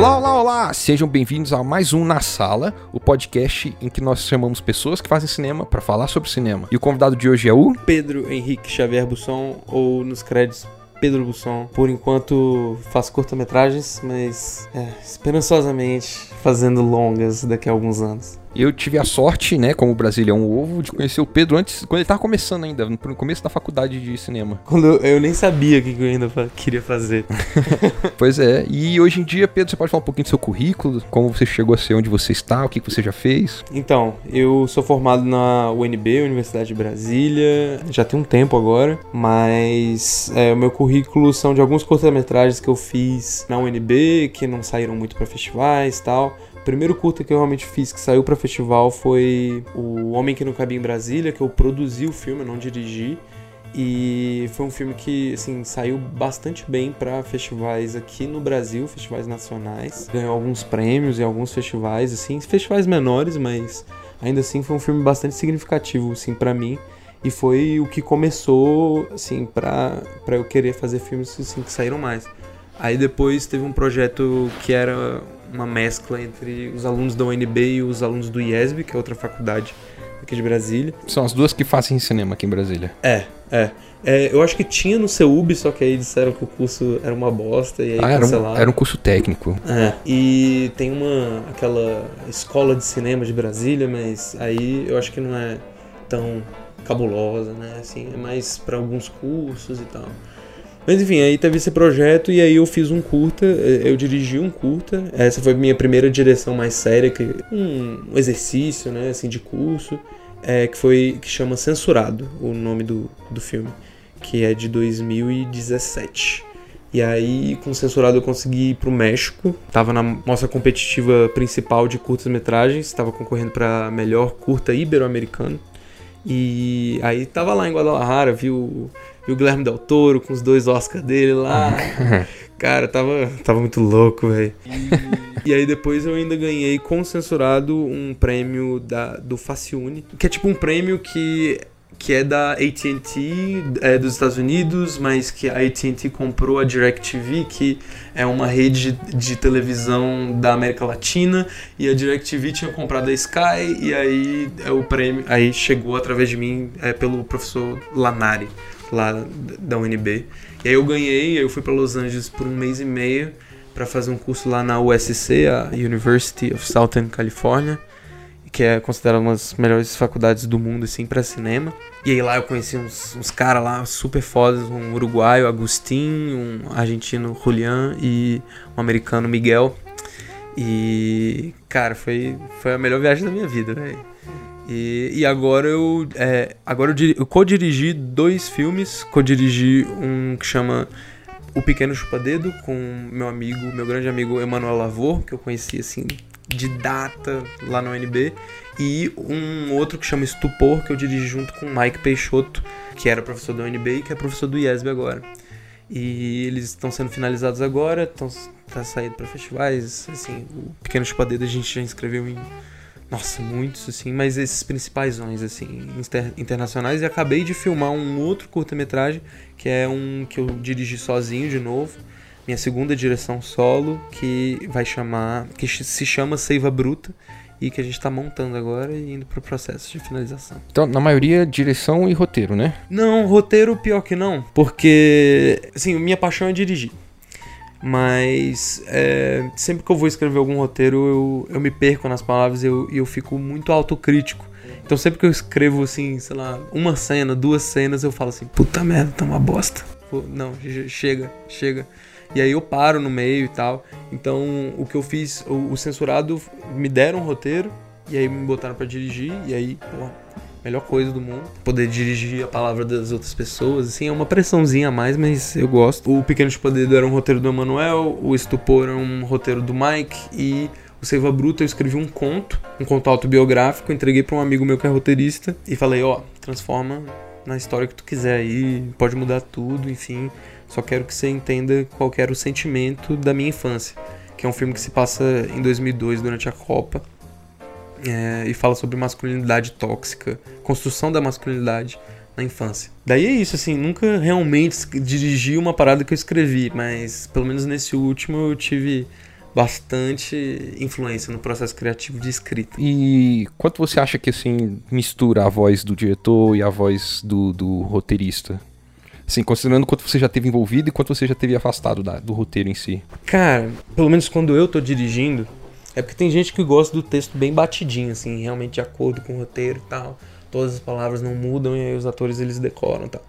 Olá, olá, olá! Sejam bem-vindos a mais um Na Sala, o podcast em que nós chamamos pessoas que fazem cinema para falar sobre cinema. E o convidado de hoje é o Pedro Henrique Xavier Busson, ou nos créditos Pedro Busson. Por enquanto faço curta-metragens, mas é, esperançosamente fazendo longas daqui a alguns anos. Eu tive a sorte, né, como Brasília é um ovo, de conhecer o Pedro antes, quando ele tava começando ainda, no começo da faculdade de cinema. Quando eu, eu nem sabia o que eu ainda queria fazer. pois é, e hoje em dia, Pedro, você pode falar um pouquinho do seu currículo, como você chegou a ser onde você está, o que você já fez? Então, eu sou formado na UNB, Universidade de Brasília, já tem um tempo agora, mas é, o meu currículo são de alguns curta-metragens que eu fiz na UNB, que não saíram muito para festivais e tal. Primeiro curta que eu realmente fiz que saiu para festival foi O Homem que Não Cabia em Brasília, que eu produzi o filme, eu não dirigi. E foi um filme que assim saiu bastante bem para festivais aqui no Brasil, festivais nacionais. Ganhou alguns prêmios em alguns festivais assim, festivais menores, mas ainda assim foi um filme bastante significativo assim para mim e foi o que começou assim para eu querer fazer filmes assim que saíram mais. Aí depois teve um projeto que era uma mescla entre os alunos da UNB e os alunos do IESB, que é outra faculdade aqui de Brasília. São as duas que fazem cinema aqui em Brasília. É, é. é eu acho que tinha no CEUB, só que aí disseram que o curso era uma bosta e aí ah, cancelaram. Era um, era um curso técnico. É. E tem uma aquela escola de cinema de Brasília, mas aí eu acho que não é tão cabulosa, né? Assim, é mais para alguns cursos e tal. Mas enfim, aí teve esse projeto e aí eu fiz um curta, eh, eu dirigi um curta. Essa foi minha primeira direção mais séria, que um exercício, né, assim, de curso, é, que foi que chama Censurado, o nome do, do filme, que é de 2017. E aí, com Censurado, eu consegui ir pro México. Tava na mostra competitiva principal de curtas-metragens, estava concorrendo para melhor curta ibero-americano. E aí tava lá em Guadalajara, viu e o Guilherme Del Toro com os dois Oscars dele lá. Cara, tava, tava muito louco, velho. E, aí depois eu ainda ganhei com censurado um prêmio da, do Faciune, que é tipo um prêmio que que é da AT&T é, dos Estados Unidos, mas que a AT&T comprou a DirecTV, que é uma rede de, de, televisão da América Latina, e a DirecTV tinha comprado a Sky, e aí é o prêmio, aí chegou através de mim é, pelo professor Lanari lá da UNB. E aí eu ganhei, eu fui para Los Angeles por um mês e meio para fazer um curso lá na USC, a University of Southern California, que é considerada uma das melhores faculdades do mundo assim para cinema. E aí lá eu conheci uns, uns caras lá super fodas, um uruguaio, Agustin, um argentino, Julian e um americano, Miguel. E, cara, foi, foi a melhor viagem da minha vida, velho. E, e agora eu é, agora eu, eu co-dirigi dois filmes, co-dirigi um que chama O Pequeno Chupadedo com meu amigo, meu grande amigo Emanuel Lavor, que eu conheci assim de data lá no UNB, e um outro que chama Estupor, que eu dirigi junto com Mike Peixoto, que era professor da UNB e que é professor do IESB agora. E eles estão sendo finalizados agora, estão tá saindo para festivais, assim, o Pequeno Chupadedo a gente já inscreveu em nossa, muitos, assim, mas esses principais, assim, inter internacionais. E acabei de filmar um outro curta-metragem, que é um que eu dirigi sozinho de novo. Minha segunda direção solo, que vai chamar. que se chama Seiva Bruta e que a gente está montando agora e indo para o processo de finalização. Então, na maioria, direção e roteiro, né? Não, roteiro pior que não, porque, assim, minha paixão é dirigir. Mas é, sempre que eu vou escrever algum roteiro, eu, eu me perco nas palavras e eu, eu fico muito autocrítico. Então sempre que eu escrevo assim, sei lá, uma cena, duas cenas, eu falo assim, puta merda, tá uma bosta. Não, chega, chega. E aí eu paro no meio e tal. Então o que eu fiz, o, o censurado me deram um roteiro e aí me botaram para dirigir e aí, porra, melhor coisa do mundo. Poder dirigir a palavra das outras pessoas, assim, é uma pressãozinha a mais, mas eu gosto. O Pequeno Poder era um roteiro do Emanuel, o Estupor era um roteiro do Mike e o Seiva Bruta eu escrevi um conto, um conto autobiográfico, entreguei para um amigo meu que é roteirista e falei, ó, oh, transforma na história que tu quiser aí, pode mudar tudo, enfim. Só quero que você entenda qual era o sentimento da minha infância, que é um filme que se passa em 2002 durante a Copa é, e fala sobre masculinidade tóxica, construção da masculinidade na infância. Daí é isso, assim, nunca realmente dirigi uma parada que eu escrevi, mas pelo menos nesse último eu tive bastante influência no processo criativo de escrita. E quanto você acha que assim mistura a voz do diretor e a voz do, do roteirista? Assim, considerando quanto você já teve envolvido e quanto você já teve afastado da, do roteiro em si. Cara, pelo menos quando eu tô dirigindo, é porque tem gente que gosta do texto bem batidinho, assim, realmente de acordo com o roteiro e tal. Todas as palavras não mudam e aí os atores eles decoram e tal.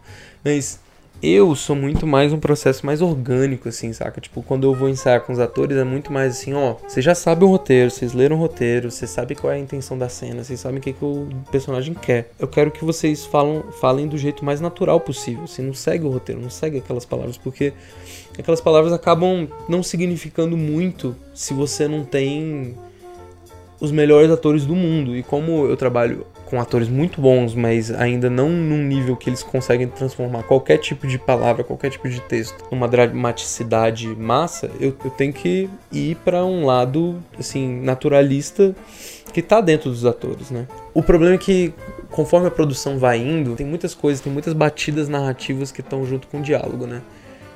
Mas eu sou muito mais um processo mais orgânico, assim, saca? Tipo, quando eu vou ensaiar com os atores, é muito mais assim, ó, vocês já sabem o roteiro, vocês leram o roteiro, vocês sabem qual é a intenção da cena, vocês sabem o que, que o personagem quer. Eu quero que vocês falam, falem do jeito mais natural possível, assim, não segue o roteiro, não segue aquelas palavras, porque aquelas palavras acabam não significando muito se você não tem os melhores atores do mundo. E como eu trabalho com atores muito bons, mas ainda não num nível que eles conseguem transformar qualquer tipo de palavra, qualquer tipo de texto numa dramaticidade massa, eu, eu tenho que ir para um lado assim naturalista que tá dentro dos atores, né? O problema é que conforme a produção vai indo, tem muitas coisas, tem muitas batidas narrativas que estão junto com o diálogo, né?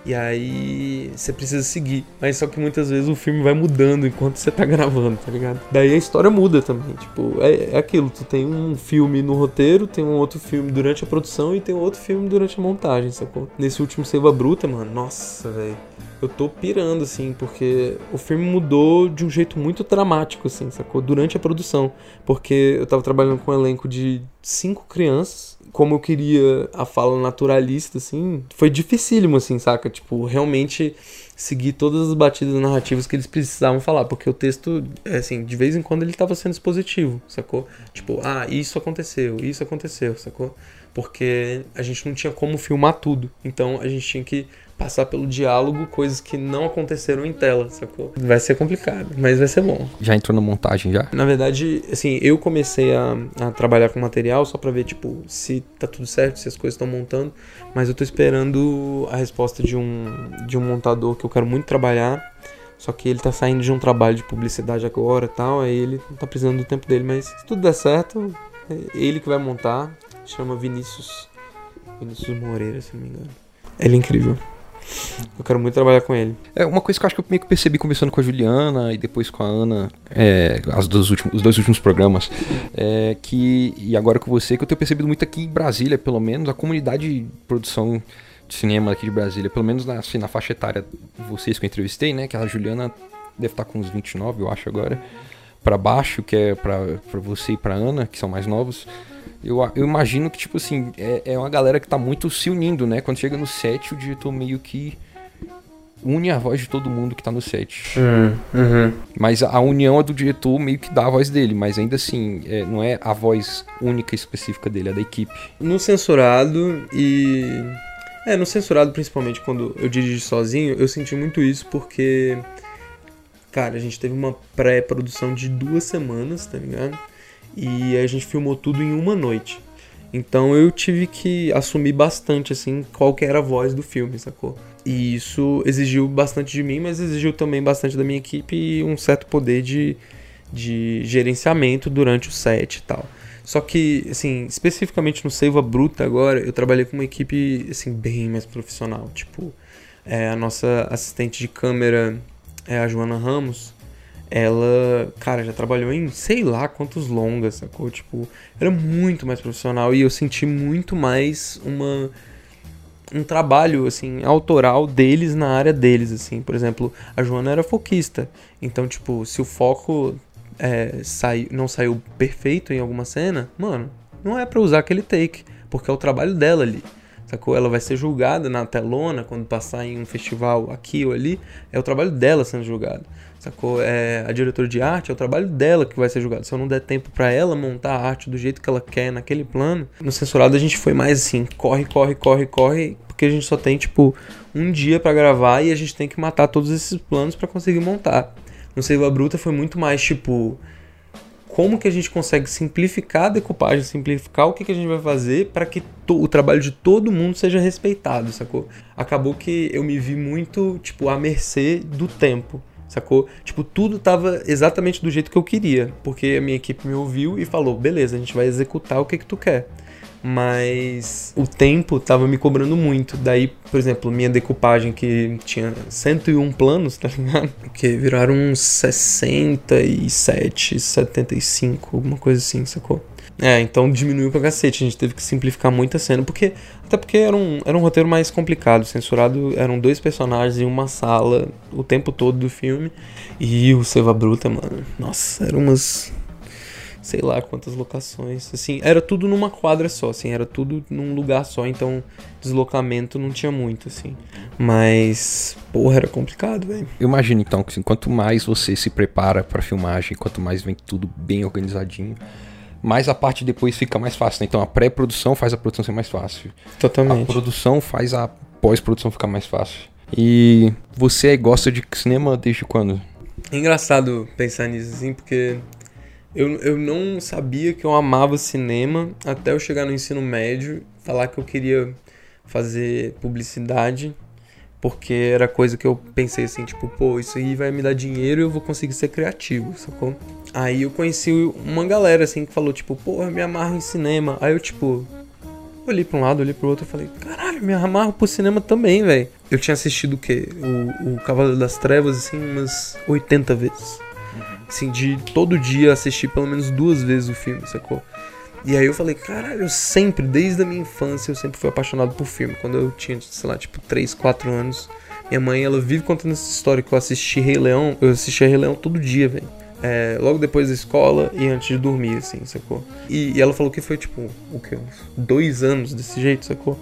E aí você precisa seguir. Mas só que muitas vezes o filme vai mudando enquanto você tá gravando, tá ligado? Daí a história muda também. Tipo, é, é aquilo. Tu tem um filme no roteiro, tem um outro filme durante a produção e tem outro filme durante a montagem, sacou? Nesse último Seiva Bruta, mano, nossa, velho. Eu tô pirando, assim, porque o filme mudou de um jeito muito dramático, assim, sacou? Durante a produção. Porque eu tava trabalhando com um elenco de cinco crianças como eu queria a fala naturalista, assim, foi dificílimo, assim, saca? Tipo, realmente seguir todas as batidas narrativas que eles precisavam falar, porque o texto, assim, de vez em quando ele estava sendo expositivo, sacou? Tipo, ah, isso aconteceu, isso aconteceu, sacou? Porque a gente não tinha como filmar tudo, então a gente tinha que passar pelo diálogo coisas que não aconteceram em tela, sacou? Vai ser complicado, mas vai ser bom. Já entrou na montagem já? Na verdade, assim, eu comecei a, a trabalhar com material só pra ver, tipo, se tá tudo certo, se as coisas estão montando, mas eu tô esperando a resposta de um, de um montador que eu quero muito trabalhar, só que ele tá saindo de um trabalho de publicidade agora e tal, aí ele tá precisando do tempo dele, mas se tudo der certo, é ele que vai montar, chama Vinícius, Vinícius Moreira, se não me engano. Ele é incrível. Eu quero muito trabalhar com ele. É uma coisa que eu acho que eu meio que percebi conversando com a Juliana e depois com a Ana, é, as dos últimos, os dois últimos programas, é que, e agora com você, que eu tenho percebido muito aqui em Brasília, pelo menos, a comunidade de produção de cinema aqui de Brasília, pelo menos na, assim, na faixa etária vocês que eu entrevistei, né? Que a Juliana deve estar com uns 29, eu acho, agora, para baixo, que é para você e pra Ana, que são mais novos. Eu, eu imagino que, tipo assim, é, é uma galera que tá muito se unindo, né? Quando chega no set, o diretor meio que une a voz de todo mundo que tá no set. Uhum, uhum. Mas a, a, união é do diretor meio que dá a voz dele, mas ainda assim, é, não é a voz única e específica dele, é da equipe. No censurado e. É, no censurado, principalmente quando eu dirigi sozinho, eu senti muito isso porque. Cara, a gente teve uma pré-produção de duas semanas, tá ligado? E a gente filmou tudo em uma noite. Então eu tive que assumir bastante assim qual que era a voz do filme, sacou? E isso exigiu bastante de mim, mas exigiu também bastante da minha equipe e um certo poder de, de gerenciamento durante o set e tal. Só que, assim, especificamente no Seiva Bruta agora, eu trabalhei com uma equipe, assim, bem mais profissional. Tipo, é, a nossa assistente de câmera é a Joana Ramos ela, cara, já trabalhou em sei lá quantos longas, sacou? Tipo, era muito mais profissional e eu senti muito mais uma um trabalho assim autoral deles na área deles assim. Por exemplo a Joana era foquista. Então tipo se o foco é, sai, não saiu perfeito em alguma cena mano não é para usar aquele take porque é o trabalho dela ali sacou ela vai ser julgada na telona quando passar em um festival aqui ou ali é o trabalho dela sendo julgado sacou? É, a diretora de arte é o trabalho dela que vai ser julgado. Se eu não der tempo para ela montar a arte do jeito que ela quer naquele plano, no censurado a gente foi mais assim, corre, corre, corre, corre, porque a gente só tem tipo um dia para gravar e a gente tem que matar todos esses planos para conseguir montar. No Seiva Bruta foi muito mais tipo como que a gente consegue simplificar a decupagem, simplificar o que, que a gente vai fazer para que o trabalho de todo mundo seja respeitado, sacou? Acabou que eu me vi muito, tipo, à mercê do tempo sacou? Tipo, tudo tava exatamente do jeito que eu queria, porque a minha equipe me ouviu e falou: beleza, a gente vai executar o que, que tu quer. Mas o tempo tava me cobrando muito. Daí, por exemplo, minha decupagem que tinha 101 planos, tá ligado? Que viraram uns 67, 75, alguma coisa assim, sacou? É, então diminuiu pra cacete. A gente teve que simplificar muita cena, porque. Até porque era um, era um roteiro mais complicado. Censurado eram dois personagens em uma sala o tempo todo do filme. E o Seva Bruta, mano. Nossa, eram umas. Sei lá quantas locações. Assim, era tudo numa quadra só, assim, era tudo num lugar só, então deslocamento não tinha muito, assim. Mas, porra, era complicado, velho. Eu imagino então que assim, quanto mais você se prepara pra filmagem, quanto mais vem tudo bem organizadinho, mais a parte depois fica mais fácil. Né? Então a pré-produção faz a produção ser mais fácil. Totalmente. A produção faz a pós-produção ficar mais fácil. E você gosta de cinema desde quando? É engraçado pensar nisso, assim, porque eu, eu não sabia que eu amava cinema até eu chegar no ensino médio, falar que eu queria fazer publicidade, porque era coisa que eu pensei assim, tipo, pô, isso aí vai me dar dinheiro e eu vou conseguir ser criativo, sacou? Aí eu conheci uma galera assim que falou, tipo, eu me amarro em cinema. Aí eu, tipo, olhei pra um lado, olhei pro outro e falei, caralho, me amarro pro cinema também, velho. Eu tinha assistido o quê? O, o Cavaleiro das Trevas, assim, umas 80 vezes. Assim, de todo dia assistir pelo menos duas vezes o filme, sacou? E aí eu falei, caralho, eu sempre, desde a minha infância, eu sempre fui apaixonado por filme. Quando eu tinha, sei lá, tipo, 3, 4 anos, minha mãe, ela vive contando essa história que eu assisti Rei Leão. Eu assistia Rei Leão todo dia, velho. É, logo depois da escola e antes de dormir, assim, sacou? E, e ela falou que foi, tipo, o quê? Uns dois anos desse jeito, sacou?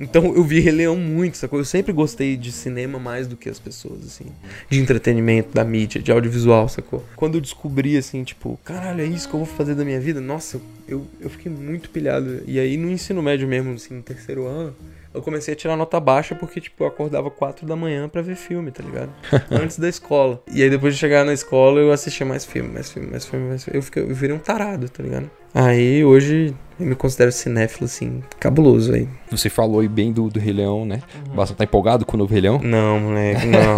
Então eu vi Rei Leão muito, sacou? Eu sempre gostei de cinema mais do que as pessoas, assim. De entretenimento, da mídia, de audiovisual, sacou? Quando eu descobri, assim, tipo, caralho, é isso que eu vou fazer da minha vida, nossa, eu, eu fiquei muito pilhado. E aí no ensino médio mesmo, assim, no terceiro ano, eu comecei a tirar nota baixa porque, tipo, eu acordava 4 da manhã para ver filme, tá ligado? Antes da escola. E aí depois de chegar na escola eu assistia mais filme, mais filme, mais filme, mais filme. Eu, fiquei, eu virei um tarado, tá ligado? Aí hoje eu me considero cinéfilo, assim, cabuloso aí. Você falou aí bem do, do Rei Leão, né? Uhum. Basta tá empolgado com o novo Rei Leão? Não, moleque, não.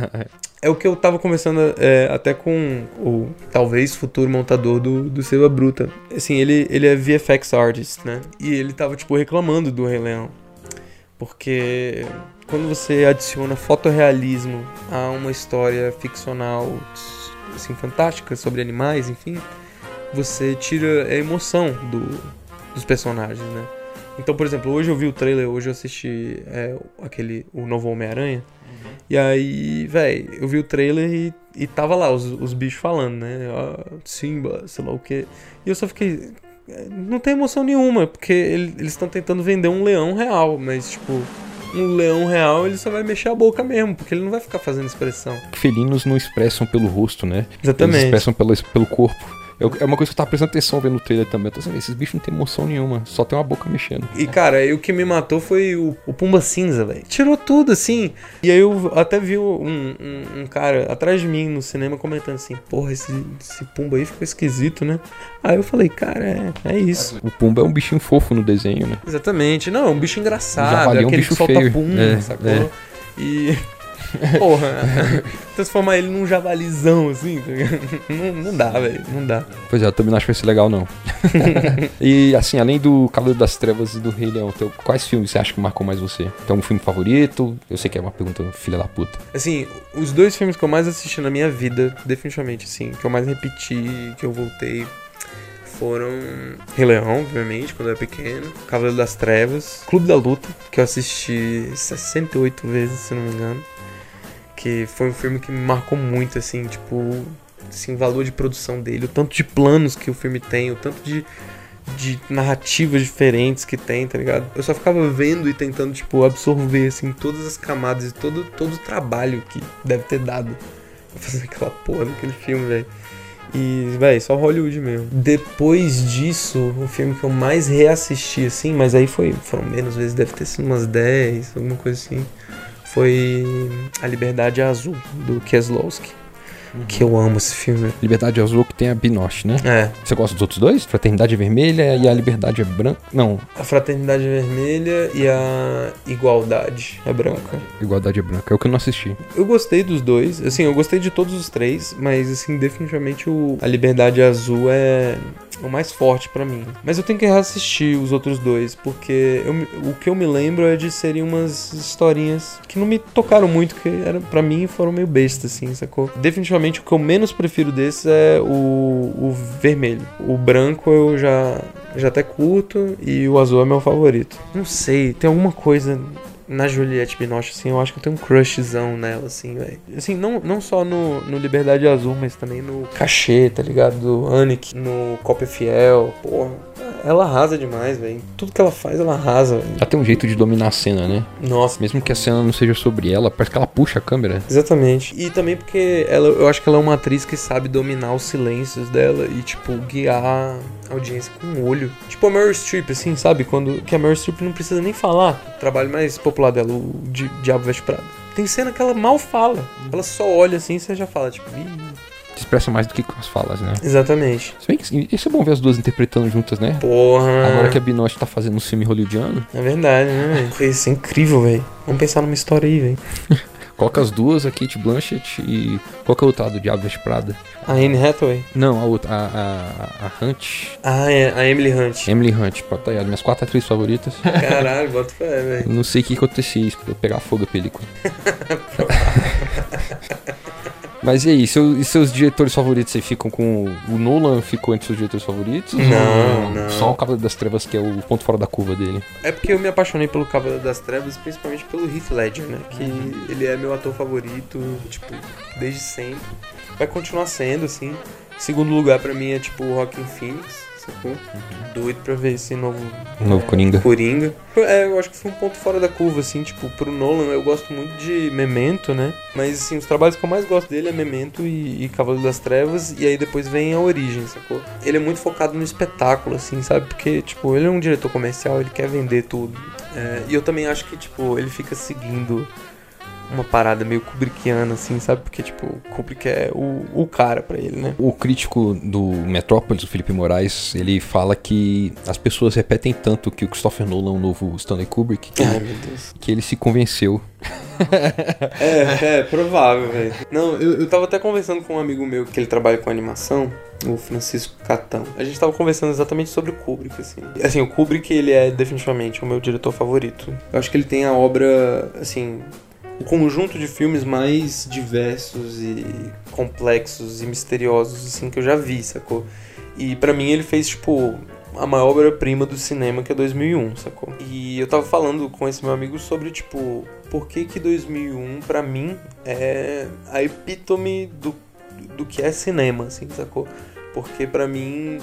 é o que eu tava conversando é, até com o talvez futuro montador do, do Seba Bruta. Assim, ele, ele é VFX artist, né? E ele tava, tipo, reclamando do Rei Leão. Porque quando você adiciona fotorrealismo a uma história ficcional assim, fantástica sobre animais, enfim, você tira a emoção do, dos personagens, né? Então, por exemplo, hoje eu vi o trailer, hoje eu assisti é, aquele, o novo Homem-Aranha. Uhum. E aí, velho, eu vi o trailer e, e tava lá os, os bichos falando, né? Ah, Simba, sei lá o quê. E eu só fiquei, não tem emoção nenhuma, porque ele, eles estão tentando vender um leão real, mas tipo, um leão real ele só vai mexer a boca mesmo, porque ele não vai ficar fazendo expressão. Felinos não expressam pelo rosto, né? Exatamente. Eles expressam pelo, pelo corpo. Eu, é uma coisa que eu tava prestando atenção vendo o trailer também. Eu tô assim, esses bichos não tem emoção nenhuma, só tem uma boca mexendo. E cara, aí o que me matou foi o, o Pumba Cinza, velho. Tirou tudo, assim. E aí eu até vi um, um, um, cara atrás de mim no cinema comentando assim: Porra, esse, esse Pumba aí ficou esquisito, né? Aí eu falei, cara, é, é isso. O Pumba é um bichinho fofo no desenho, né? Exatamente. Não, é um bicho engraçado. É um bicho que solta feio. pum, é, sacou? É. E. Porra, transformar ele num javalizão assim, tá não, não dá, velho, não dá. Pois é, eu também não acho que vai ser legal, não. e assim, além do Cavaleiro das Trevas e do Rei Leão, teu, quais filmes você acha que marcou mais você? Tem um filme favorito? Eu sei que é uma pergunta filha da puta. Assim, os dois filmes que eu mais assisti na minha vida, definitivamente, assim, que eu mais repeti, que eu voltei foram Rei Leão, obviamente, quando eu era pequeno, Cavaleiro das Trevas, Clube da Luta, que eu assisti 68 vezes, se não me engano que foi um filme que me marcou muito, assim, tipo, assim, o valor de produção dele, o tanto de planos que o filme tem, o tanto de, de narrativas diferentes que tem, tá ligado? Eu só ficava vendo e tentando, tipo, absorver, assim, todas as camadas e todo, todo o trabalho que deve ter dado pra fazer aquela porra daquele filme, velho. E, véi, só Hollywood mesmo. Depois disso, o filme que eu mais reassisti, assim, mas aí foi, foram menos vezes, deve ter sido umas 10, alguma coisa assim foi A Liberdade Azul, do Kieslowski. Uhum. Que eu amo esse filme. Liberdade Azul que tem a Binoche, né? É. Você gosta dos outros dois? Fraternidade Vermelha e a Liberdade é branca? Não. A Fraternidade Vermelha e a Igualdade é branca. Igualdade é branca. É o que eu não assisti. Eu gostei dos dois. Assim, eu gostei de todos os três, mas assim, definitivamente o... a Liberdade Azul é o mais forte pra mim. Mas eu tenho que reassistir os outros dois, porque eu o que eu me lembro é de serem umas historinhas que não me tocaram muito, que era, pra mim foram meio besta, assim, sacou? Definitivamente o que eu menos prefiro desses é o, o vermelho. O branco eu já, já até curto e o azul é meu favorito. Não sei, tem alguma coisa na Juliette Binoche, assim, eu acho que eu tenho um crushzão nela, assim, velho. Assim, não, não só no, no Liberdade Azul, mas também no Cachê, tá ligado? Do Anik, no Cópia Fiel. Porra, ela arrasa demais, velho. Tudo que ela faz, ela arrasa, velho. Ela tem um jeito de dominar a cena, né? Nossa, Mesmo que a cena não seja sobre ela, parece que ela puxa a câmera. Exatamente. E também porque ela, eu acho que ela é uma atriz que sabe dominar os silêncios dela e, tipo, guiar a audiência com o olho. Tipo a Meryl Streep, assim, sabe? Quando que a Meryl Streep não precisa nem falar. O trabalho mais popular dela, o Di- Diabo Veste Prada. Tem cena que ela mal fala. Ela só olha assim e você já fala, tipo, Ih. Expressa mais do que com as falas, né? Exatamente. Se bem que isso é bom ver as duas interpretando juntas, né? Porra. Agora que a Binoche tá fazendo um filme hollywoodiano, É verdade, né, velho? Foi isso, é incrível, velho. Vamos pensar numa história aí, velho. coloca as duas, a Kate Blanchett e. Qual que é o outra do Diabo Veste Prada? A Anne Hathaway. Não, a outra, a, a, a Hunt. Ah, é, a Emily Hunt. Emily Hunt, pode estar aí, as minhas quatro atrizes favoritas. Caralho, bota fé, velho. Não sei o que acontecia isso, pra eu pegar fogo a película. Mas e aí, seu- e seus diretores favoritos, você ficam com. O Nolan ficou entre seus diretores favoritos? Não, Ou não. Só o Cavaleiro das Trevas, que é o ponto fora da curva dele. É porque eu me apaixonei pelo Cavaleiro das Trevas, principalmente pelo Heath Ledger, né? Que ele é meu ator favorito, tipo, desde sempre. Vai continuar sendo, assim. Segundo lugar pra mim é tipo o Rockin' Phoenix, sacou? Doido pra ver esse novo. Novo Coringa. Coringa. É, eu acho que foi um ponto fora da curva, assim, tipo, pro Nolan eu gosto muito de Memento, né? Mas, assim, os trabalhos que eu mais gosto dele é Memento e, e Cavaleiro das Trevas, e aí depois vem a Origem, sacou? Ele é muito focado no espetáculo, assim, sabe? Porque, tipo, ele é um diretor comercial, ele quer vender tudo. É, e eu também acho que, tipo, ele fica seguindo uma parada meio Kubrickiana, assim, sabe? Porque, tipo, o Kubrick é o, o cara pra ele, né? O crítico do Metrópolis, o Felipe Moraes, ele fala que as pessoas repetem tanto que o Christopher Nolan é o novo Stanley Kubrick que, Ai, meu Deus. que ele se convenceu. É, é, provável, velho. Não, eu, eu tava até conversando com um amigo meu que ele trabalha com animação, o Francisco Catão. A gente tava conversando exatamente sobre o Kubrick, assim. Assim, o Kubrick, ele é definitivamente o meu diretor favorito. Eu acho que ele tem a obra, assim, o conjunto de filmes mais diversos e complexos e misteriosos, assim, que eu já vi, sacou? E pra mim ele fez, tipo, a maior obra-prima do cinema, que é 2001, sacou? E eu tava falando com esse meu amigo sobre, tipo, por que que 2001, pra mim, é a epítome do, do que é cinema, assim, sacou? Porque pra mim,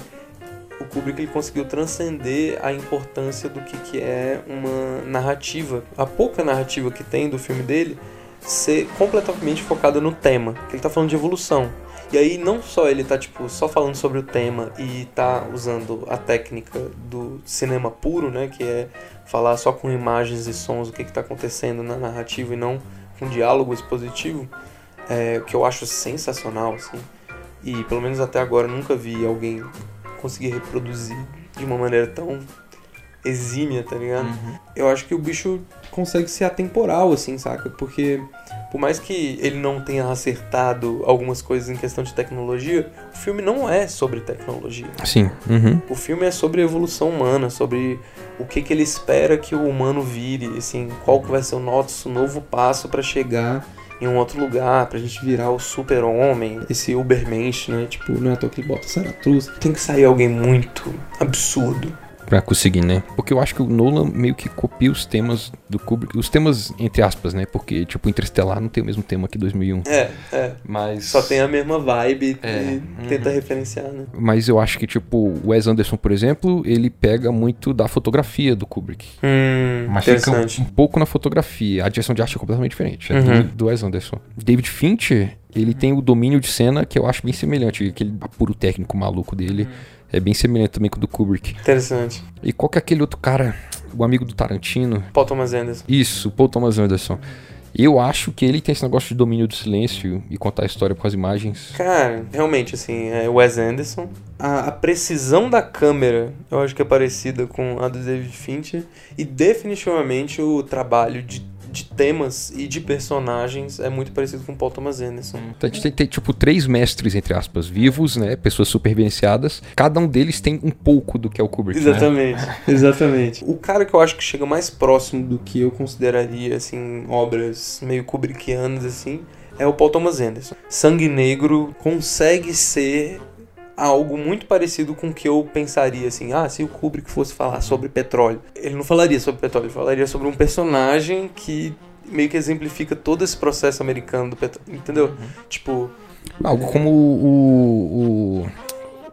o Kubrick ele conseguiu transcender a importância do que, que é uma narrativa, a pouca narrativa que tem do filme dele, ser completamente focada no tema, que ele tá falando de evolução. E aí não só ele tá tipo só falando sobre o tema e tá usando a técnica do cinema puro, né, que é falar só com imagens e sons o que que tá acontecendo na narrativa e não com diálogo expositivo, é, que eu acho sensacional assim. E pelo menos até agora nunca vi alguém conseguir reproduzir de uma maneira tão exímia, tá ligado? Eu acho que o bicho consegue ser atemporal, assim, saca? Porque por mais que ele não tenha acertado algumas coisas em questão de tecnologia, o filme não é sobre tecnologia. Sim. Uhum. O filme é sobre a evolução humana, sobre o que, que ele espera que o humano vire, assim, qual que vai ser o nosso novo passo pra chegar em um outro lugar, pra gente virar o super-homem, esse Ubermensch, né? Tipo, não é à toa que ele bota Zaratustra. Tem que sair alguém muito absurdo. Pra conseguir, né? Porque eu acho que o Nolan meio que copia os temas do Kubrick. Os temas, entre aspas, né? Porque, tipo, Interestelar não tem o mesmo tema que 2001. É, é. Mas... Só tem a mesma vibe É, e tenta referenciar, né? Mas eu acho que, tipo, o Wes Anderson, por exemplo, ele pega muito da fotografia do Kubrick. Hum, Mas fica interessante. um pouco na fotografia. A direção de arte é completamente diferente. É Uhum. do, do Wes Anderson. David Fincher, ele tem o domínio de cena que eu acho bem semelhante. Aquele apuro técnico maluco dele. É bem semelhante também com o do Kubrick. Interessante. E qual que é aquele outro cara, o amigo do Tarantino? Paul Thomas Anderson. Isso, Paul Thomas Anderson. Eu acho que ele tem esse negócio de domínio do silêncio e contar a história com as imagens. Cara, realmente, assim, é Wes Anderson. A, a precisão da câmera, eu acho que é parecida com a do David Fincher. E definitivamente o trabalho de, de temas e de personagens é muito parecido com Paul Thomas Anderson. Então a gente tem, tem, tipo três mestres, entre aspas, vivos, né? Pessoas super vivenciadas. Cada um deles tem um pouco do que é o Kubrick. né? Exatamente, exatamente. O cara que eu acho que chega mais próximo do que eu consideraria, assim, obras meio Kubrickianas, assim, é o Paul Thomas Anderson. Sangue Negro consegue ser algo muito parecido com o que eu pensaria, assim, ah, se o Kubrick fosse falar sobre petróleo. Ele não falaria sobre petróleo, ele falaria sobre um personagem que meio que exemplifica todo esse processo americano do petróleo, entendeu? Tipo, Algo como o,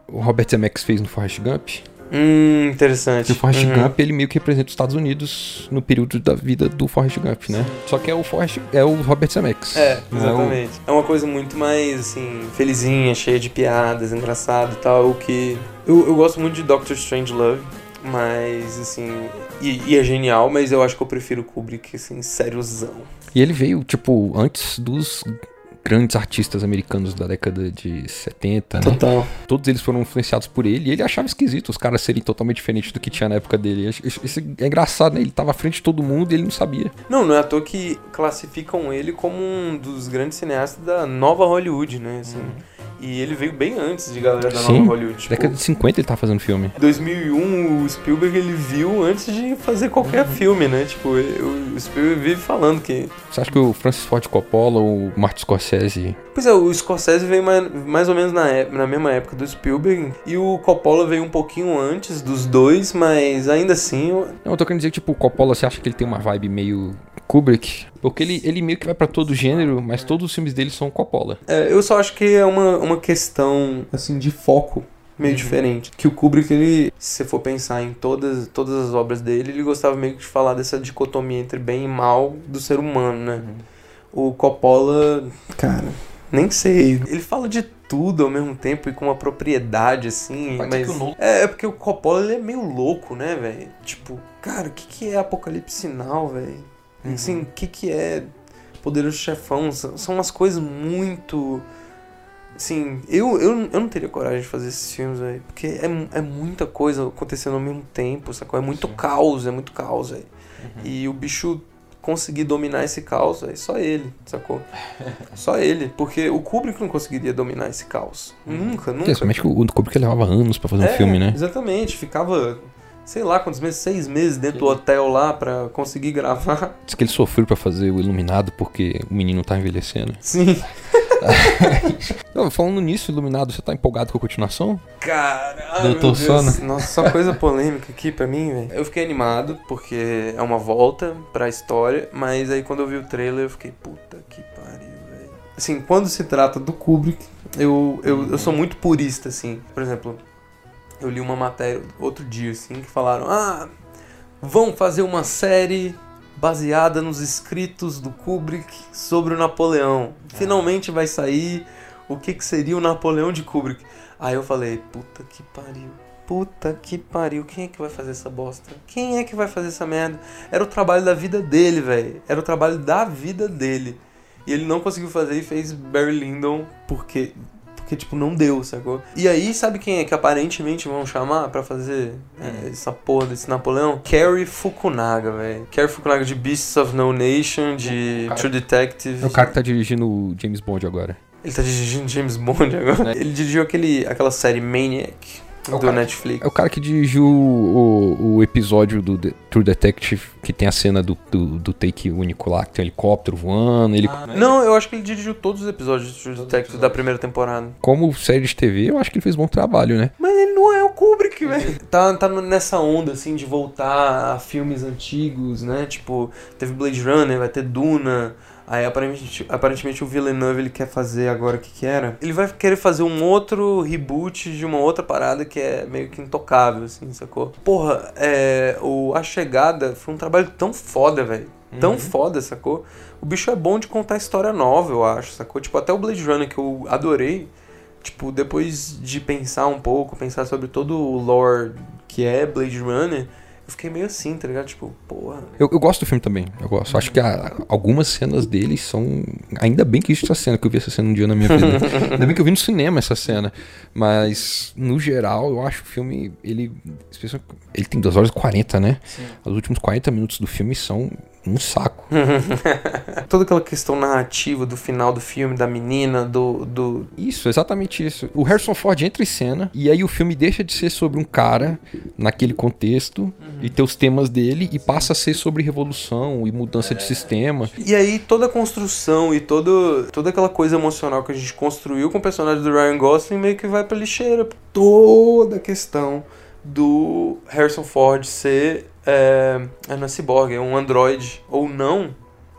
o, o Robert Zemeckis fez no Forrest Gump. Hum, interessante. O Forrest Uhum. Gump, ele meio que representa os Estados Unidos no período da vida do Forrest Gump, né? Só que é o Forrest, é o Robert Zemeckis. É, Não é o- exatamente. É uma coisa muito mais, assim, felizinha, cheia de piadas, engraçado e tal, o que... Eu, eu gosto muito de Doctor Strange Love, mas, assim... E, e é genial, mas eu acho que eu prefiro Kubrick, assim, sériozão. E ele veio, tipo, antes dos grandes artistas americanos da década de 70, né? Total. Todos eles foram influenciados por ele e ele achava esquisito os caras serem totalmente diferentes do que tinha na época dele. Isso, é engraçado, né? Ele tava à frente de todo mundo e ele não sabia. Não, não é à toa que classificam ele como um dos grandes cineastas da nova Hollywood, né, assim... E ele veio bem antes de galera da Sim, nova Hollywood. Tipo, década de 50 ele tava fazendo filme. 2001 o Spielberg ele viu antes de fazer qualquer Uhum. filme, né? Tipo, o Spielberg vive falando que. Você acha que o Francis Ford Coppola, o Martin Scorsese... Pois é, o Scorsese veio mais, mais ou menos na, ép- na mesma época do Spielberg e o Coppola veio um pouquinho antes dos dois, mas ainda assim. eu- Não, eu tô querendo dizer que, tipo, o Coppola, você acha que ele tem uma vibe meio Kubrick? Porque ele, ele meio que vai pra todo gênero, mas todos os filmes dele são Coppola. é, eu só acho que é uma, uma questão assim de foco. Meio Uhum. diferente. Que o Kubrick, ele, se você for pensar em todas, todas as obras dele, ele gostava meio que de falar dessa dicotomia entre bem e mal do ser humano, né? O Coppola, cara, nem sei. Ele fala de tudo ao mesmo tempo e com uma propriedade, assim. Pode ser mas que o é, é porque o Coppola ele é meio louco, né, velho? Tipo, cara, o que, que é Apocalipse Sinal, velho? Assim, o que, que é Poderoso Chefão? São, são umas coisas muito. Assim, eu, eu, eu não teria coragem de fazer esses filmes, velho. Porque é, é muita coisa acontecendo ao mesmo tempo, sacou? É muito caos, é muito caos, velho. E o bicho conseguir dominar esse caos, é só ele, sacou? Só ele. Porque o Kubrick não conseguiria dominar esse caos. Nunca, nunca. Principalmente que o Kubrick levava anos pra fazer um É, filme, né? Exatamente. Ficava, sei lá quantos meses, seis meses dentro do hotel lá pra conseguir gravar. Diz que ele sofreu pra fazer o Iluminado porque o menino tá envelhecendo. Sim. Não, falando nisso, Iluminado, você tá empolgado com a continuação? Caralho. Doutor Sono. Nossa, só coisa polêmica aqui pra mim, velho. Eu fiquei animado porque é uma volta pra história, mas aí quando eu vi o trailer eu fiquei, puta que pariu, velho. Assim, quando se trata do Kubrick, eu, eu, eu sou muito purista, assim. Por exemplo, eu li uma matéria outro dia, assim, que falaram: ah, vão fazer uma série baseada nos escritos do Kubrick sobre o Napoleão. Finalmente vai sair o que, que seria o Napoleão de Kubrick. Aí eu falei, puta que pariu. Puta que pariu, quem é que vai fazer essa bosta? Quem é que vai fazer essa merda? Era o trabalho da vida dele, velho. Era o trabalho da vida dele. E ele não conseguiu fazer e fez Barry Lyndon porque porque tipo não deu, sacou? E aí sabe quem é que aparentemente vão chamar pra fazer é, essa porra desse Napoleão? Carrie Fukunaga, velho. Carrie Fukunaga de Beasts of No Nation, de True Detective. É o cara que tá dirigindo o James Bond agora. Ele tá dirigindo James Bond agora. Ele dirigiu aquele, aquela série Maniac É o do cara- Netflix. É o cara que dirigiu o, o episódio do The- True Detective, que tem a cena do, do, do take único lá, que tem um helicóptero voando. Ele, Não, eu acho que ele dirigiu todos os episódios de True Detective da primeira temporada. Como série de TV, eu acho que ele fez bom trabalho, né? Mas ele não é o Kubrick, velho. Tá, tá nessa onda, assim, de voltar a filmes antigos, né? Tipo, teve Blade Runner, vai ter Duna. Aí, aparentemente, aparentemente o Villeneuve, ele quer fazer agora o que que era? Ele vai querer fazer um outro reboot de uma outra parada que é meio que intocável, assim, sacou? Porra, é, o A Chegada foi um trabalho tão foda, velho. Tão foda, sacou? O bicho é bom de contar história nova, eu acho, sacou? Tipo, até o Blade Runner, que eu adorei, tipo, depois de pensar um pouco, pensar sobre todo o lore que é Blade Runner, eu fiquei meio assim, tá ligado? Tipo, porra. Eu, eu gosto do filme também. Eu gosto. Acho que a- algumas cenas dele são. Ainda bem que existe essa cena, que eu vi essa cena um dia na minha vida. Ainda bem que eu vi no cinema essa cena. Mas, no geral, eu acho o filme. Ele. Ele tem 2 horas e 40, né? Os últimos 40 minutos do filme são um saco. Toda aquela questão narrativa do final do filme, da menina, do. do... Isso, exatamente isso. O Harrison Ford entra em cena e aí o filme deixa de ser sobre um cara naquele contexto uhum. e ter os temas dele e passa a ser sobre revolução e mudança é. de sistema. E aí toda a construção e todo, toda aquela coisa emocional que a gente construiu com o personagem do Ryan Gosling meio que vai pra lixeira. Toda a questão do Harrison Ford ser é, é na Cyborg, é um androide ou não,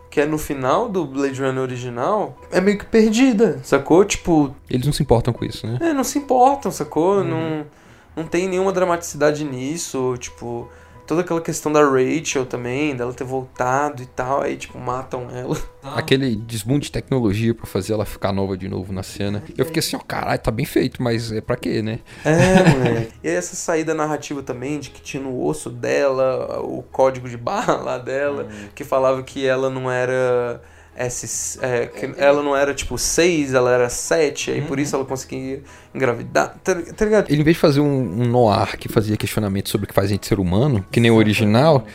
que é no final do Blade Runner original, é meio que perdida, sacou? Tipo. Eles não se importam com isso, né? É, não se importam, sacou? Uhum. Não, não tem nenhuma dramaticidade nisso, tipo toda aquela questão da Rachel também, dela ter voltado e tal, aí tipo matam ela. Aquele desmundo de tecnologia para fazer ela ficar nova de novo na cena. Eu fiquei assim, ó, caralho, tá bem feito, mas é pra quê, né? É, moleque. e aí essa saída narrativa também, de que tinha no osso dela o código de barra lá dela, hum. que falava que ela não era S, é, que ela não era tipo 6, ela era 7, aí uhum. por isso ela conseguia engravidar. Tá, tá, ligado? Ele, em vez de fazer um, um noir que fazia questionamento sobre o que faz a gente ser humano, que nem o original,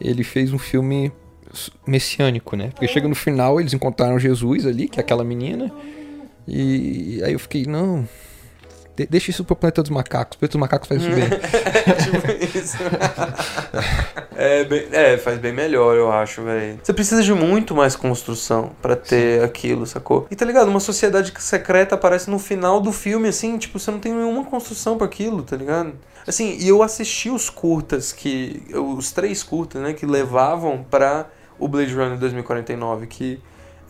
ele fez um filme messiânico, né? Porque chega no final, eles encontraram Jesus ali, que é aquela menina, e aí eu fiquei, não, de deixa isso pro planeta dos macacos. O planeta dos macacos faz isso bem. tipo isso. é, bem, é, faz bem melhor, eu acho, velho. Você precisa de muito mais construção para ter Sim. aquilo, sacou? E tá ligado? Uma sociedade secreta aparece no final do filme, assim, tipo, você não tem nenhuma construção para aquilo, tá ligado? Assim, e eu assisti os curtas que. Os três curtas, né, que levavam para o Blade Runner 2049, que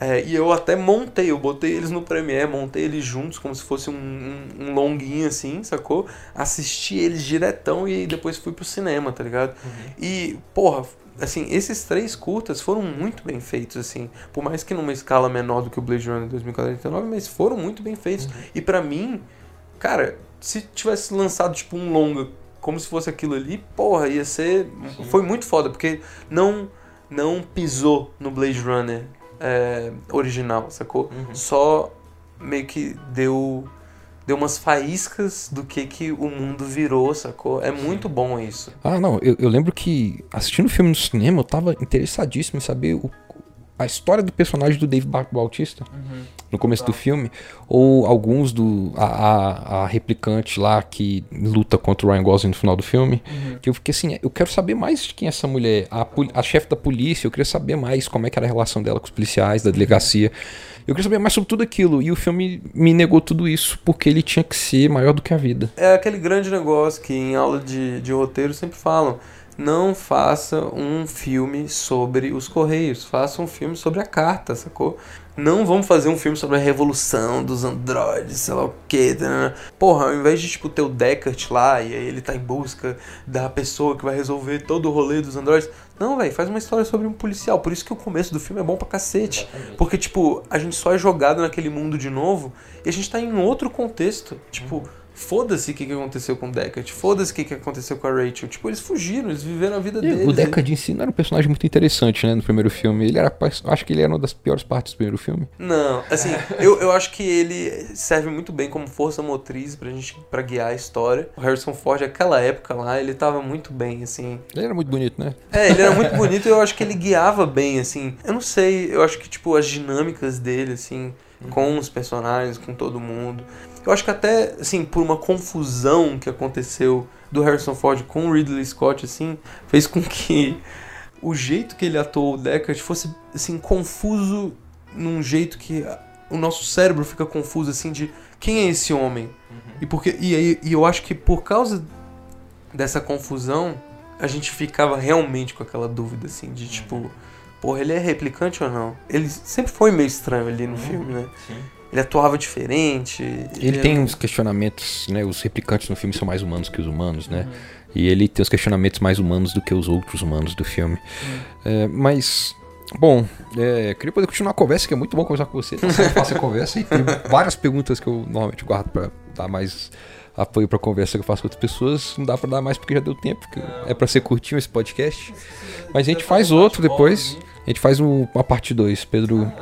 é, e eu até montei, eu botei eles no Premiere, montei eles juntos como se fosse um, um, um longuinho assim, sacou? Assisti eles diretão e depois fui pro cinema, tá ligado? Uhum. E, porra, assim, esses três curtas foram muito bem feitos, assim. Por mais que numa escala menor do que o Blade Runner 2049, mas foram muito bem feitos. Uhum. E para mim, cara, se tivesse lançado tipo um longa como se fosse aquilo ali, porra, ia ser. Sim. Foi muito foda, porque não, não pisou no Blade Runner é, original, sacou? Uhum. Só meio que deu deu umas faíscas do que que o mundo virou, sacou? É muito bom isso. Ah, não, eu, eu lembro que assistindo o filme no cinema, eu tava interessadíssimo em saber o, a história do personagem do Dave Bautista uhum. no começo do filme, ou alguns do a, a, a, replicante lá que luta contra o Ryan Gosling no final do filme, uhum. que eu fiquei assim, eu quero saber mais de quem é essa mulher, a, a chefe da polícia, eu queria saber mais como é que era a relação dela com os policiais da delegacia. Eu queria saber mais sobre tudo aquilo. E o filme me negou tudo isso porque ele tinha que ser maior do que a vida. É aquele grande negócio que em aula de, de roteiro sempre falam não faça um filme sobre os Correios, faça um filme sobre a carta, sacou? Não vamos fazer um filme sobre a revolução dos androides, sei lá o que. Né? Porra, ao invés de tipo ter o Deckard lá e aí ele tá em busca da pessoa que vai resolver todo o rolê dos androides. Não, velho, faz uma história sobre um policial. Por isso que o começo do filme é bom pra cacete. Porque, tipo, a gente só é jogado naquele mundo de novo e a gente tá em outro contexto. Tipo Foda-se o que, que aconteceu com o Deckard, foda-se o que, que aconteceu com a Rachel. Tipo, eles fugiram, eles viveram a vida deles. O Deckard em si não era um personagem muito interessante, né, no primeiro filme. Ele era, acho que ele era uma das piores partes do primeiro filme. Não, assim, eu, eu acho que ele serve muito bem como força motriz pra gente, pra guiar a história. O Harrison Ford, naquela época lá, ele tava muito bem, assim. Ele era muito bonito, né? É, ele era muito bonito e eu acho que ele guiava bem, assim. Eu não sei, eu acho que, tipo, as dinâmicas dele, assim, com os personagens, com todo mundo. Eu acho que até, assim, por uma confusão que aconteceu do Harrison Ford com o Ridley Scott, assim, fez com que o jeito que ele atuou o Deckard fosse, assim, confuso num jeito que o nosso cérebro fica confuso, assim, de quem é esse homem? Uhum. E, porque, e, e eu acho que por causa dessa confusão, a gente ficava realmente com aquela dúvida, assim, de tipo, uhum. porra, ele é replicante ou não? Ele sempre foi meio estranho ali no uhum. filme, né? Sim ele atuava diferente. Ele, ele tem uns questionamentos, né? Os replicantes no filme são mais humanos que os humanos, né? Uhum. E ele tem os questionamentos mais humanos do que os outros humanos do filme. Uhum. É, mas, bom, é, queria poder continuar a conversa, que é muito bom conversar com você. Tá fácil a conversa e tem várias perguntas que eu normalmente guardo para dar mais apoio para conversa que eu faço com outras pessoas. Não dá para dar mais porque já deu tempo, é para ser curtinho esse podcast. Mas a gente faz outro depois. A gente faz uma parte 2, Pedro.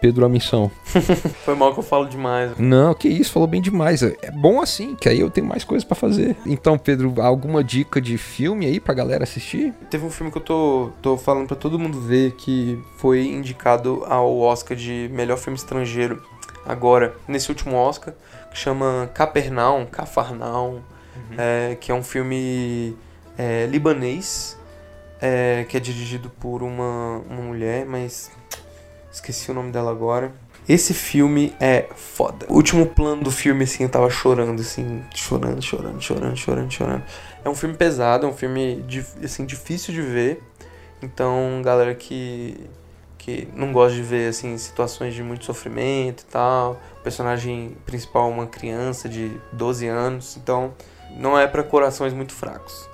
Pedro, a missão. Foi mal que eu falo demais. Não, que isso, falou bem demais. É bom assim, que aí eu tenho mais coisas para fazer. Então, Pedro, alguma dica de filme aí pra galera assistir? Teve um filme que eu tô, tô falando para todo mundo ver que foi indicado ao Oscar de melhor filme estrangeiro agora, nesse último Oscar, que chama Capernaum, Cafarnaum, uhum. é, que é um filme é, libanês, é, que é dirigido por uma, uma mulher, mas esqueci o nome dela agora. Esse filme é foda. O último plano do filme, assim, eu tava chorando, assim, chorando, chorando, chorando, chorando, chorando. É um filme pesado, é um filme, assim, difícil de ver. Então, galera que, que não gosta de ver, assim, situações de muito sofrimento e tal. O personagem principal é uma criança de 12 anos, então não é para corações muito fracos.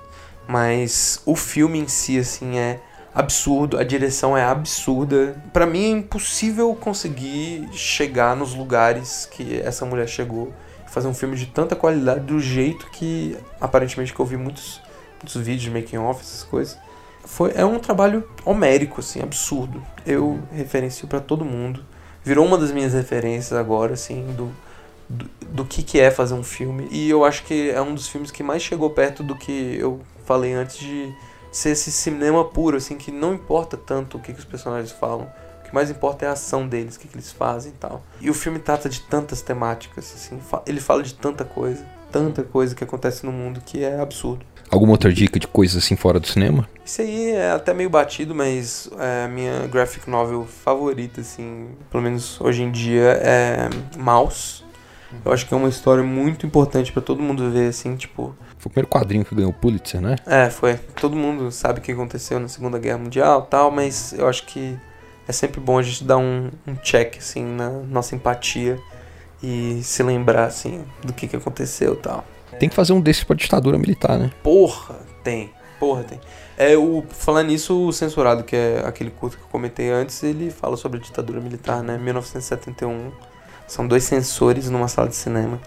Mas o filme em si, assim, é absurdo, a direção é absurda. Para mim é impossível conseguir chegar nos lugares que essa mulher chegou. Fazer um filme de tanta qualidade do jeito que, aparentemente, que eu vi muitos, muitos vídeos de making off, essas coisas. Foi, é um trabalho homérico, assim, absurdo. Eu referencio para todo mundo. Virou uma das minhas referências agora, assim, do, do, do, que, que é fazer um filme. E eu acho que é um dos filmes que mais chegou perto do que eu falei antes de ser esse cinema puro, assim, que não importa tanto o que, que os personagens falam. O que mais importa é a ação deles, o que, que eles fazem e tal. E o filme trata de tantas temáticas, assim, ele fala de tanta coisa, tanta coisa que acontece no mundo que é absurdo. Alguma outra dica de coisas assim fora do cinema? Isso aí é até meio batido, mas é a minha graphic novel favorita, assim, pelo menos hoje em dia, é Mouse. Eu acho que é uma história muito importante para todo mundo ver, assim, tipo, foi o primeiro quadrinho que ganhou o Pulitzer, né? É, foi. Todo mundo sabe o que aconteceu na Segunda Guerra Mundial tal, mas eu acho que é sempre bom a gente dar um, um check, assim, na nossa empatia e se lembrar, assim, do que, que aconteceu tal. Tem que fazer um desses pra ditadura militar, né? Porra, tem. Porra, tem. É, o, falando nisso, o Censurado, que é aquele curto que eu comentei antes, ele fala sobre a ditadura militar, né? 1971. São dois censores numa sala de cinema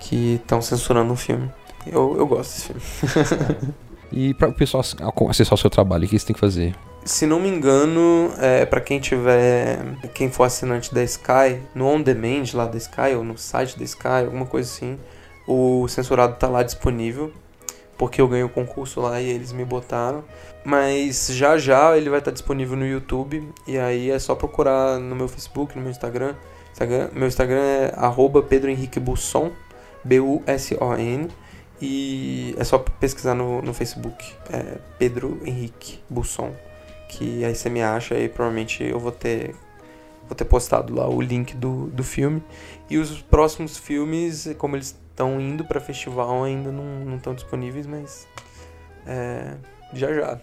que estão censurando um filme. Eu, eu gosto desse filme. e para o pessoal acessar o seu trabalho, o que você tem que fazer? Se não me engano, é, para quem tiver, quem for assinante da Sky, no on demand lá da Sky ou no site da Sky, alguma coisa assim, o censurado tá lá disponível, porque eu ganhei o concurso lá e eles me botaram. Mas já já ele vai estar disponível no YouTube e aí é só procurar no meu Facebook, no meu Instagram. Instagram meu Instagram é arroba Pedro Henrique Busson, B-U-S-O-N. E é só pesquisar no, no Facebook, é Pedro Henrique Busson, que aí você me acha e provavelmente eu vou ter vou ter postado lá o link do, do filme. E os próximos filmes, como eles estão indo para festival, ainda não estão disponíveis, mas é, já já.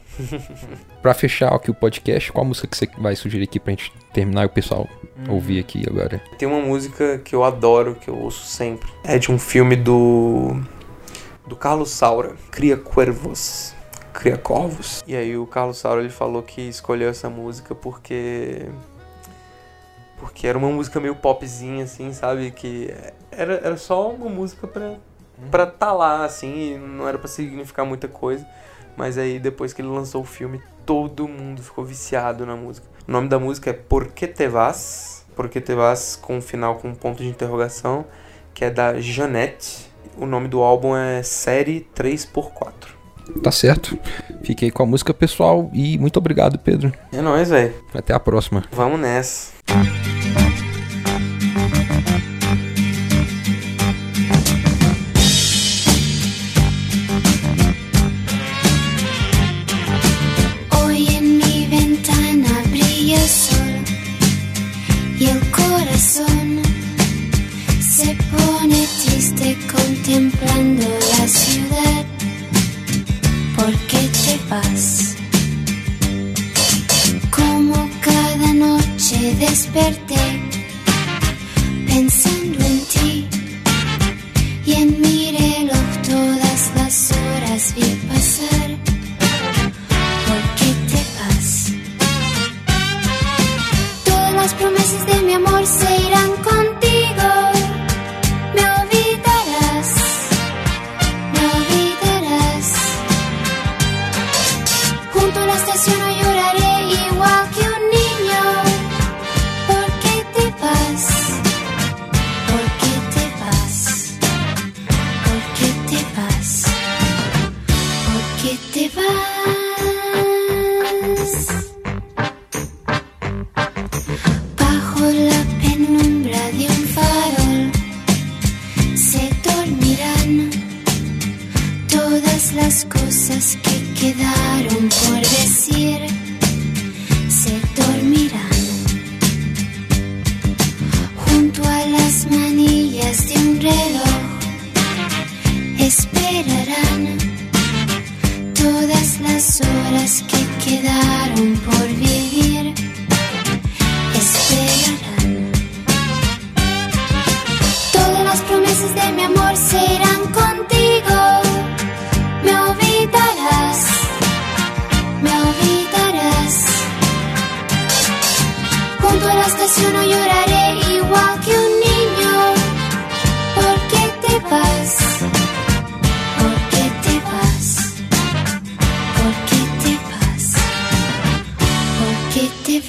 para fechar aqui o podcast, qual música que você vai sugerir aqui pra gente terminar e o pessoal hum. ouvir aqui agora? Tem uma música que eu adoro, que eu ouço sempre. É de um filme do do Carlos Saura, Cria Cuervos. Cria Corvos. E aí o Carlos Saura ele falou que escolheu essa música porque porque era uma música meio popzinha assim, sabe, que era, era só uma música para para tá lá assim, não era para significar muita coisa, mas aí depois que ele lançou o filme, todo mundo ficou viciado na música. O nome da música é Por que te vas? Por que te vas com um final com um ponto de interrogação, que é da Janete o nome do álbum é Série 3x4. Tá certo. Fiquei com a música pessoal e muito obrigado, Pedro. É nóis, velho. Até a próxima. Vamos nessa. ¿Por qué